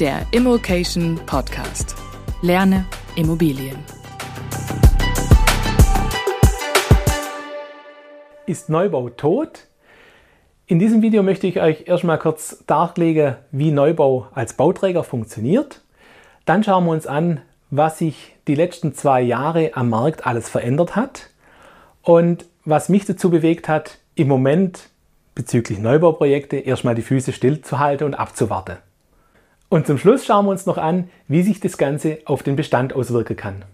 der Immokation Podcast. Lerne Immobilien. Ist Neubau tot? In diesem Video möchte ich euch erstmal kurz darlegen, wie Neubau als Bauträger funktioniert. Dann schauen wir uns an, was sich die letzten zwei Jahre am Markt alles verändert hat und was mich dazu bewegt hat, im Moment bezüglich Neubauprojekte erstmal die Füße stillzuhalten und abzuwarten. Und zum Schluss schauen wir uns noch an, wie sich das Ganze auf den Bestand auswirken kann.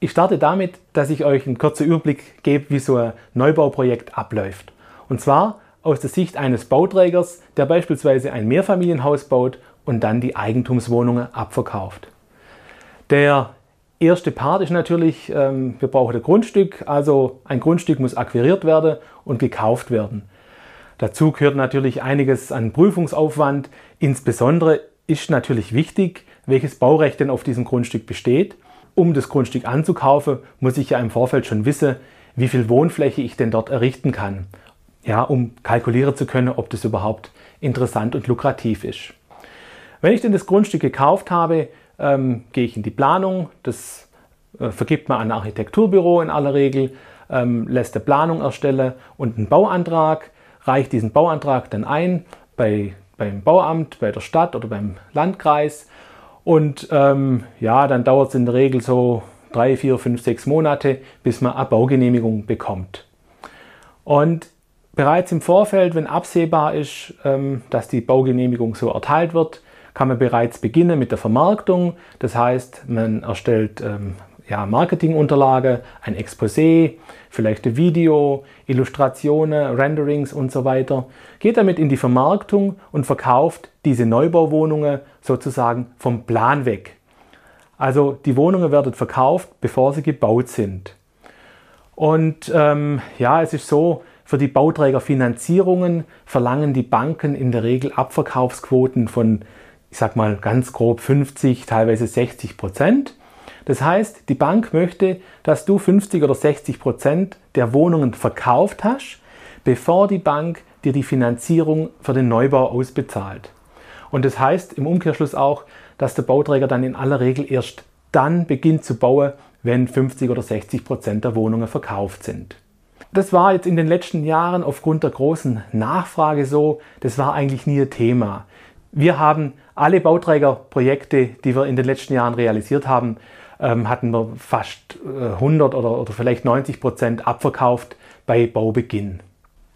Ich starte damit, dass ich euch einen kurzen Überblick gebe, wie so ein Neubauprojekt abläuft. Und zwar aus der Sicht eines Bauträgers, der beispielsweise ein Mehrfamilienhaus baut und dann die Eigentumswohnungen abverkauft. Der erste Part ist natürlich, ähm, wir brauchen ein Grundstück, also ein Grundstück muss akquiriert werden und gekauft werden. Dazu gehört natürlich einiges an Prüfungsaufwand. Insbesondere ist natürlich wichtig, welches Baurecht denn auf diesem Grundstück besteht. Um das Grundstück anzukaufen, muss ich ja im Vorfeld schon wissen, wie viel Wohnfläche ich denn dort errichten kann. Ja, um kalkulieren zu können, ob das überhaupt interessant und lukrativ ist. Wenn ich denn das Grundstück gekauft habe, ähm, gehe ich in die Planung. Das äh, vergibt man an ein Architekturbüro in aller Regel, ähm, lässt eine Planung erstellen und einen Bauantrag, reicht diesen Bauantrag dann ein bei, beim Bauamt, bei der Stadt oder beim Landkreis. Und ähm, ja, dann dauert es in der Regel so drei, vier, fünf, sechs Monate, bis man eine Baugenehmigung bekommt. Und bereits im Vorfeld, wenn absehbar ist, ähm, dass die Baugenehmigung so erteilt wird, kann man bereits beginnen mit der Vermarktung. Das heißt, man erstellt ähm, ja, Marketingunterlage, ein Exposé, vielleicht ein Video, Illustrationen, Renderings und so weiter. Geht damit in die Vermarktung und verkauft diese Neubauwohnungen sozusagen vom Plan weg. Also die Wohnungen werden verkauft, bevor sie gebaut sind. Und ähm, ja, es ist so, für die Bauträgerfinanzierungen verlangen die Banken in der Regel Abverkaufsquoten von ich sag mal ganz grob 50, teilweise 60 Prozent. Das heißt, die Bank möchte, dass du 50 oder 60 Prozent der Wohnungen verkauft hast, bevor die Bank dir die Finanzierung für den Neubau ausbezahlt. Und das heißt im Umkehrschluss auch, dass der Bauträger dann in aller Regel erst dann beginnt zu bauen, wenn 50 oder 60 Prozent der Wohnungen verkauft sind. Das war jetzt in den letzten Jahren aufgrund der großen Nachfrage so, das war eigentlich nie ein Thema. Wir haben alle Bauträgerprojekte, die wir in den letzten Jahren realisiert haben, ähm, hatten wir fast 100 äh, oder, oder vielleicht 90 Prozent abverkauft bei Baubeginn.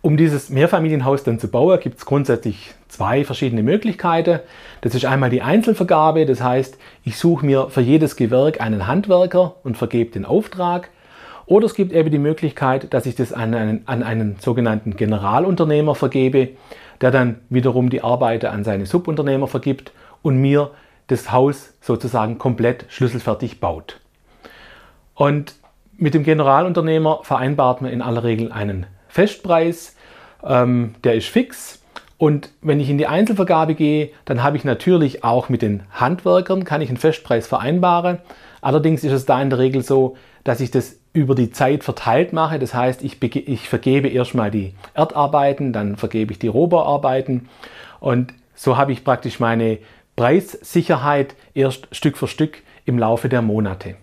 Um dieses Mehrfamilienhaus dann zu bauen, gibt es grundsätzlich zwei verschiedene Möglichkeiten. Das ist einmal die Einzelvergabe, das heißt, ich suche mir für jedes Gewerk einen Handwerker und vergebe den Auftrag. Oder es gibt eben die Möglichkeit, dass ich das an einen, an einen sogenannten Generalunternehmer vergebe der dann wiederum die Arbeiter an seine Subunternehmer vergibt und mir das Haus sozusagen komplett schlüsselfertig baut. Und mit dem Generalunternehmer vereinbart man in aller Regel einen Festpreis, ähm, der ist fix. Und wenn ich in die Einzelvergabe gehe, dann habe ich natürlich auch mit den Handwerkern, kann ich einen Festpreis vereinbaren. Allerdings ist es da in der Regel so, dass ich das über die Zeit verteilt mache. Das heißt, ich, ich vergebe erstmal die Erdarbeiten, dann vergebe ich die Rohbauarbeiten und so habe ich praktisch meine Preissicherheit erst Stück für Stück im Laufe der Monate.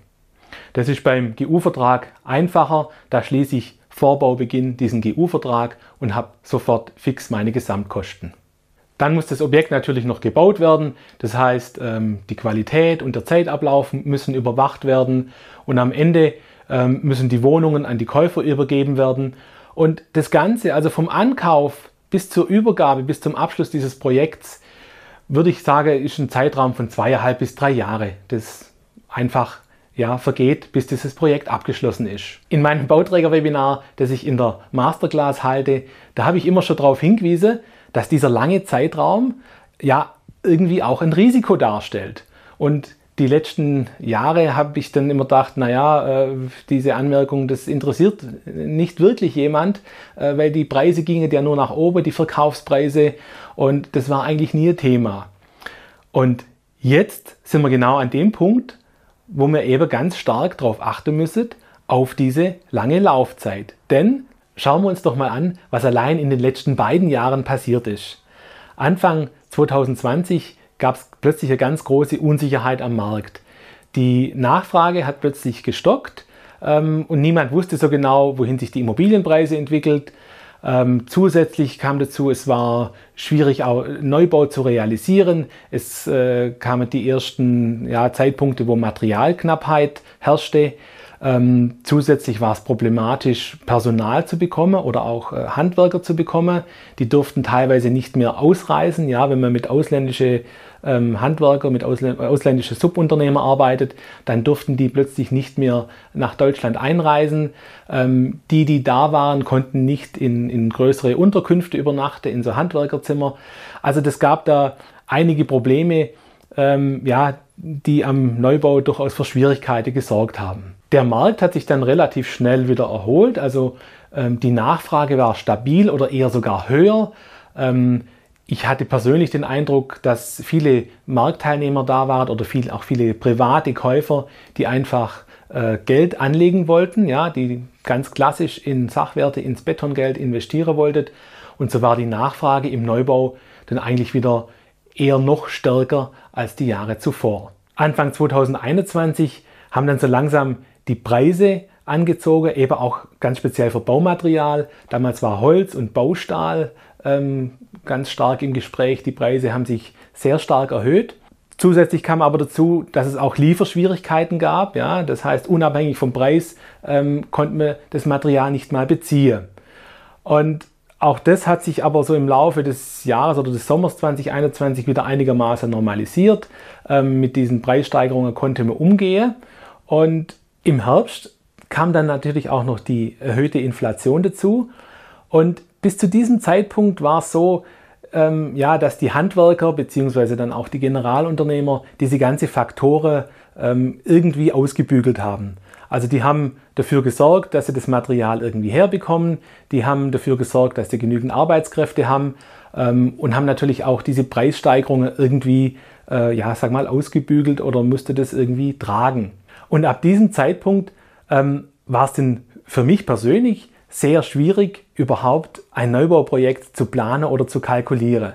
Das ist beim GU-Vertrag einfacher. Da schließe ich vor Baubeginn diesen GU-Vertrag und habe sofort fix meine Gesamtkosten. Dann muss das Objekt natürlich noch gebaut werden. Das heißt, ähm, die Qualität und der Zeitablauf müssen überwacht werden. Und am Ende ähm, müssen die Wohnungen an die Käufer übergeben werden. Und das Ganze, also vom Ankauf bis zur Übergabe, bis zum Abschluss dieses Projekts, würde ich sagen, ist ein Zeitraum von zweieinhalb bis drei Jahre, das einfach ja, vergeht, bis dieses Projekt abgeschlossen ist. In meinem Bauträger-Webinar, das ich in der Masterclass halte, da habe ich immer schon darauf hingewiesen, dass dieser lange Zeitraum ja irgendwie auch ein Risiko darstellt. Und die letzten Jahre habe ich dann immer gedacht, naja, äh, diese Anmerkung, das interessiert nicht wirklich jemand, äh, weil die Preise gingen ja nur nach oben, die Verkaufspreise, und das war eigentlich nie ein Thema. Und jetzt sind wir genau an dem Punkt, wo wir eben ganz stark darauf achten müssen, auf diese lange Laufzeit. Denn schauen wir uns doch mal an, was allein in den letzten beiden Jahren passiert ist. Anfang 2020 gab es plötzlich eine ganz große Unsicherheit am Markt. Die Nachfrage hat plötzlich gestockt ähm, und niemand wusste so genau, wohin sich die Immobilienpreise entwickelt. Ähm, zusätzlich kam dazu, es war schwierig, auch Neubau zu realisieren. Es äh, kamen die ersten ja, Zeitpunkte, wo Materialknappheit herrschte. Ähm, zusätzlich war es problematisch, Personal zu bekommen oder auch äh, Handwerker zu bekommen. Die durften teilweise nicht mehr ausreisen. Ja, wenn man mit ausländischen ähm, Handwerker, mit ausländischen Subunternehmer arbeitet, dann durften die plötzlich nicht mehr nach Deutschland einreisen. Ähm, die, die da waren, konnten nicht in, in größere Unterkünfte übernachten, in so Handwerkerzimmer. Also das gab da einige Probleme, ähm, ja, die am Neubau durchaus für Schwierigkeiten gesorgt haben. Der Markt hat sich dann relativ schnell wieder erholt, also ähm, die Nachfrage war stabil oder eher sogar höher. Ähm, ich hatte persönlich den Eindruck, dass viele Marktteilnehmer da waren oder viel, auch viele private Käufer, die einfach äh, Geld anlegen wollten, ja, die ganz klassisch in Sachwerte, ins Betongeld investieren wollten. Und so war die Nachfrage im Neubau dann eigentlich wieder eher noch stärker als die Jahre zuvor. Anfang 2021 haben dann so langsam die Preise angezogen, eben auch ganz speziell für Baumaterial. Damals war Holz und Baustahl ähm, ganz stark im Gespräch. Die Preise haben sich sehr stark erhöht. Zusätzlich kam aber dazu, dass es auch Lieferschwierigkeiten gab. Ja? Das heißt, unabhängig vom Preis ähm, konnten wir das Material nicht mal beziehen. Und auch das hat sich aber so im Laufe des Jahres oder des Sommers 2021 wieder einigermaßen normalisiert. Ähm, mit diesen Preissteigerungen konnte man umgehen. Und im Herbst kam dann natürlich auch noch die erhöhte Inflation dazu. Und bis zu diesem Zeitpunkt war es so, ähm, ja, dass die Handwerker bzw. dann auch die Generalunternehmer diese ganze Faktoren ähm, irgendwie ausgebügelt haben. Also die haben dafür gesorgt, dass sie das Material irgendwie herbekommen, die haben dafür gesorgt, dass sie genügend Arbeitskräfte haben ähm, und haben natürlich auch diese Preissteigerungen irgendwie, äh, ja, sag mal, ausgebügelt oder musste das irgendwie tragen. Und ab diesem Zeitpunkt ähm, war es denn für mich persönlich sehr schwierig, überhaupt ein Neubauprojekt zu planen oder zu kalkulieren.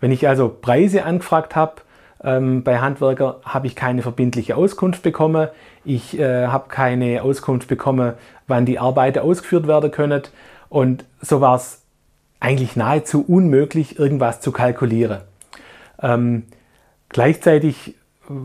Wenn ich also Preise angefragt habe ähm, bei Handwerker, habe ich keine verbindliche Auskunft bekommen. Ich äh, habe keine Auskunft bekommen, wann die Arbeiten ausgeführt werden können. Und so war es eigentlich nahezu unmöglich, irgendwas zu kalkulieren. Ähm, gleichzeitig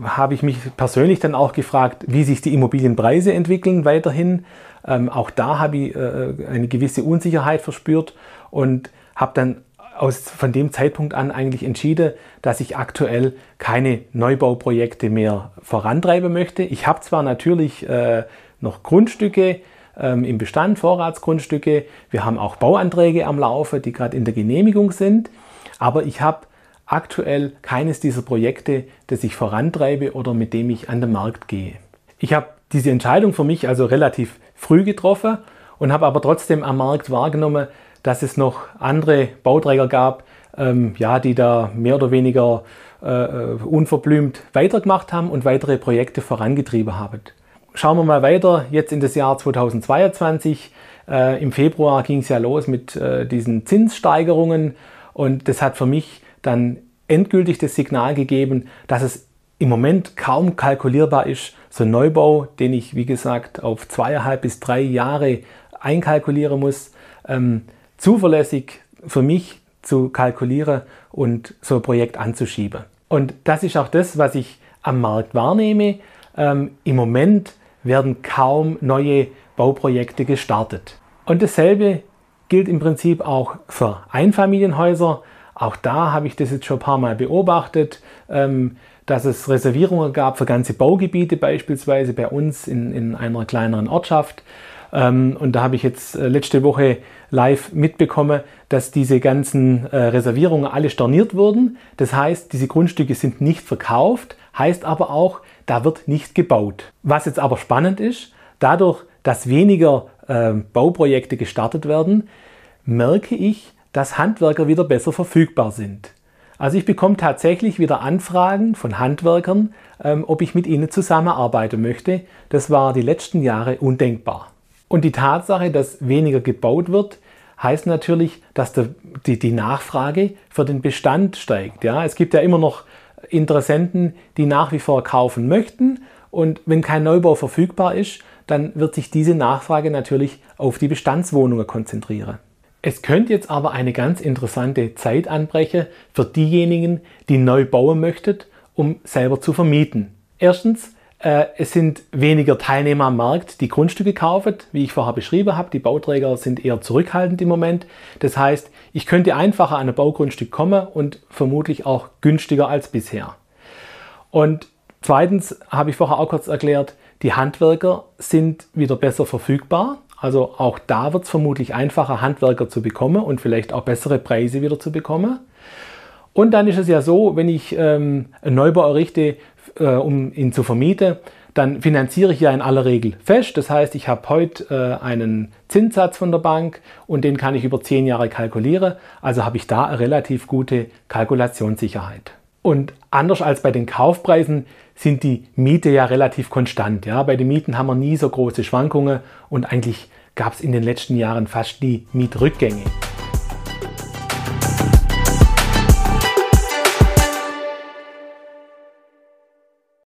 habe ich mich persönlich dann auch gefragt, wie sich die Immobilienpreise entwickeln weiterhin. Ähm, auch da habe ich äh, eine gewisse Unsicherheit verspürt und habe dann aus, von dem Zeitpunkt an eigentlich entschieden, dass ich aktuell keine Neubauprojekte mehr vorantreiben möchte. Ich habe zwar natürlich äh, noch Grundstücke ähm, im Bestand, Vorratsgrundstücke. Wir haben auch Bauanträge am Laufe, die gerade in der Genehmigung sind. Aber ich habe aktuell keines dieser Projekte, das ich vorantreibe oder mit dem ich an den Markt gehe. Ich habe diese Entscheidung für mich also relativ früh getroffen und habe aber trotzdem am Markt wahrgenommen, dass es noch andere Bauträger gab, ähm, ja, die da mehr oder weniger äh, äh unverblümt weitergemacht haben und weitere Projekte vorangetrieben haben. Schauen wir mal weiter, jetzt in das Jahr 2022. Äh, Im Februar ging es ja los mit äh, diesen Zinssteigerungen und das hat für mich dann endgültig das Signal gegeben, dass es im Moment kaum kalkulierbar ist, so ein Neubau, den ich, wie gesagt, auf zweieinhalb bis drei Jahre einkalkulieren muss, ähm, zuverlässig für mich zu kalkulieren und so ein Projekt anzuschieben. Und das ist auch das, was ich am Markt wahrnehme. Ähm, Im Moment werden kaum neue Bauprojekte gestartet. Und dasselbe gilt im Prinzip auch für Einfamilienhäuser. Auch da habe ich das jetzt schon ein paar Mal beobachtet, ähm, dass es Reservierungen gab für ganze Baugebiete, beispielsweise bei uns in, in einer kleineren Ortschaft. Ähm, und da habe ich jetzt äh, letzte Woche live mitbekommen, dass diese ganzen äh, Reservierungen alle storniert wurden. Das heißt, diese Grundstücke sind nicht verkauft, heißt aber auch, da wird nicht gebaut. Was jetzt aber spannend ist, dadurch, dass weniger äh, Bauprojekte gestartet werden, merke ich, dass Handwerker wieder besser verfügbar sind. Also ich bekomme tatsächlich wieder Anfragen von Handwerkern, ähm, ob ich mit ihnen zusammenarbeiten möchte. Das war die letzten Jahre undenkbar. Und die Tatsache, dass weniger gebaut wird, heißt natürlich, dass der, die, die Nachfrage für den Bestand steigt. Ja? Es gibt ja immer noch Interessenten, die nach wie vor kaufen möchten. Und wenn kein Neubau verfügbar ist, dann wird sich diese Nachfrage natürlich auf die Bestandswohnungen konzentrieren. Es könnte jetzt aber eine ganz interessante Zeit anbrechen für diejenigen, die neu bauen möchten, um selber zu vermieten. Erstens, äh, es sind weniger Teilnehmer am Markt, die Grundstücke kaufen, wie ich vorher beschrieben habe. Die Bauträger sind eher zurückhaltend im Moment. Das heißt, ich könnte einfacher an ein Baugrundstück kommen und vermutlich auch günstiger als bisher. Und zweitens habe ich vorher auch kurz erklärt, die Handwerker sind wieder besser verfügbar. Also auch da wird es vermutlich einfacher, Handwerker zu bekommen und vielleicht auch bessere Preise wieder zu bekommen. Und dann ist es ja so, wenn ich ähm, einen Neubau errichte, äh, um ihn zu vermieten, dann finanziere ich ja in aller Regel fest. Das heißt, ich habe heute äh, einen Zinssatz von der Bank und den kann ich über zehn Jahre kalkulieren. Also habe ich da eine relativ gute Kalkulationssicherheit. Und anders als bei den Kaufpreisen sind die Miete ja relativ konstant. Ja? Bei den Mieten haben wir nie so große Schwankungen und eigentlich gab es in den letzten Jahren fast nie Mietrückgänge.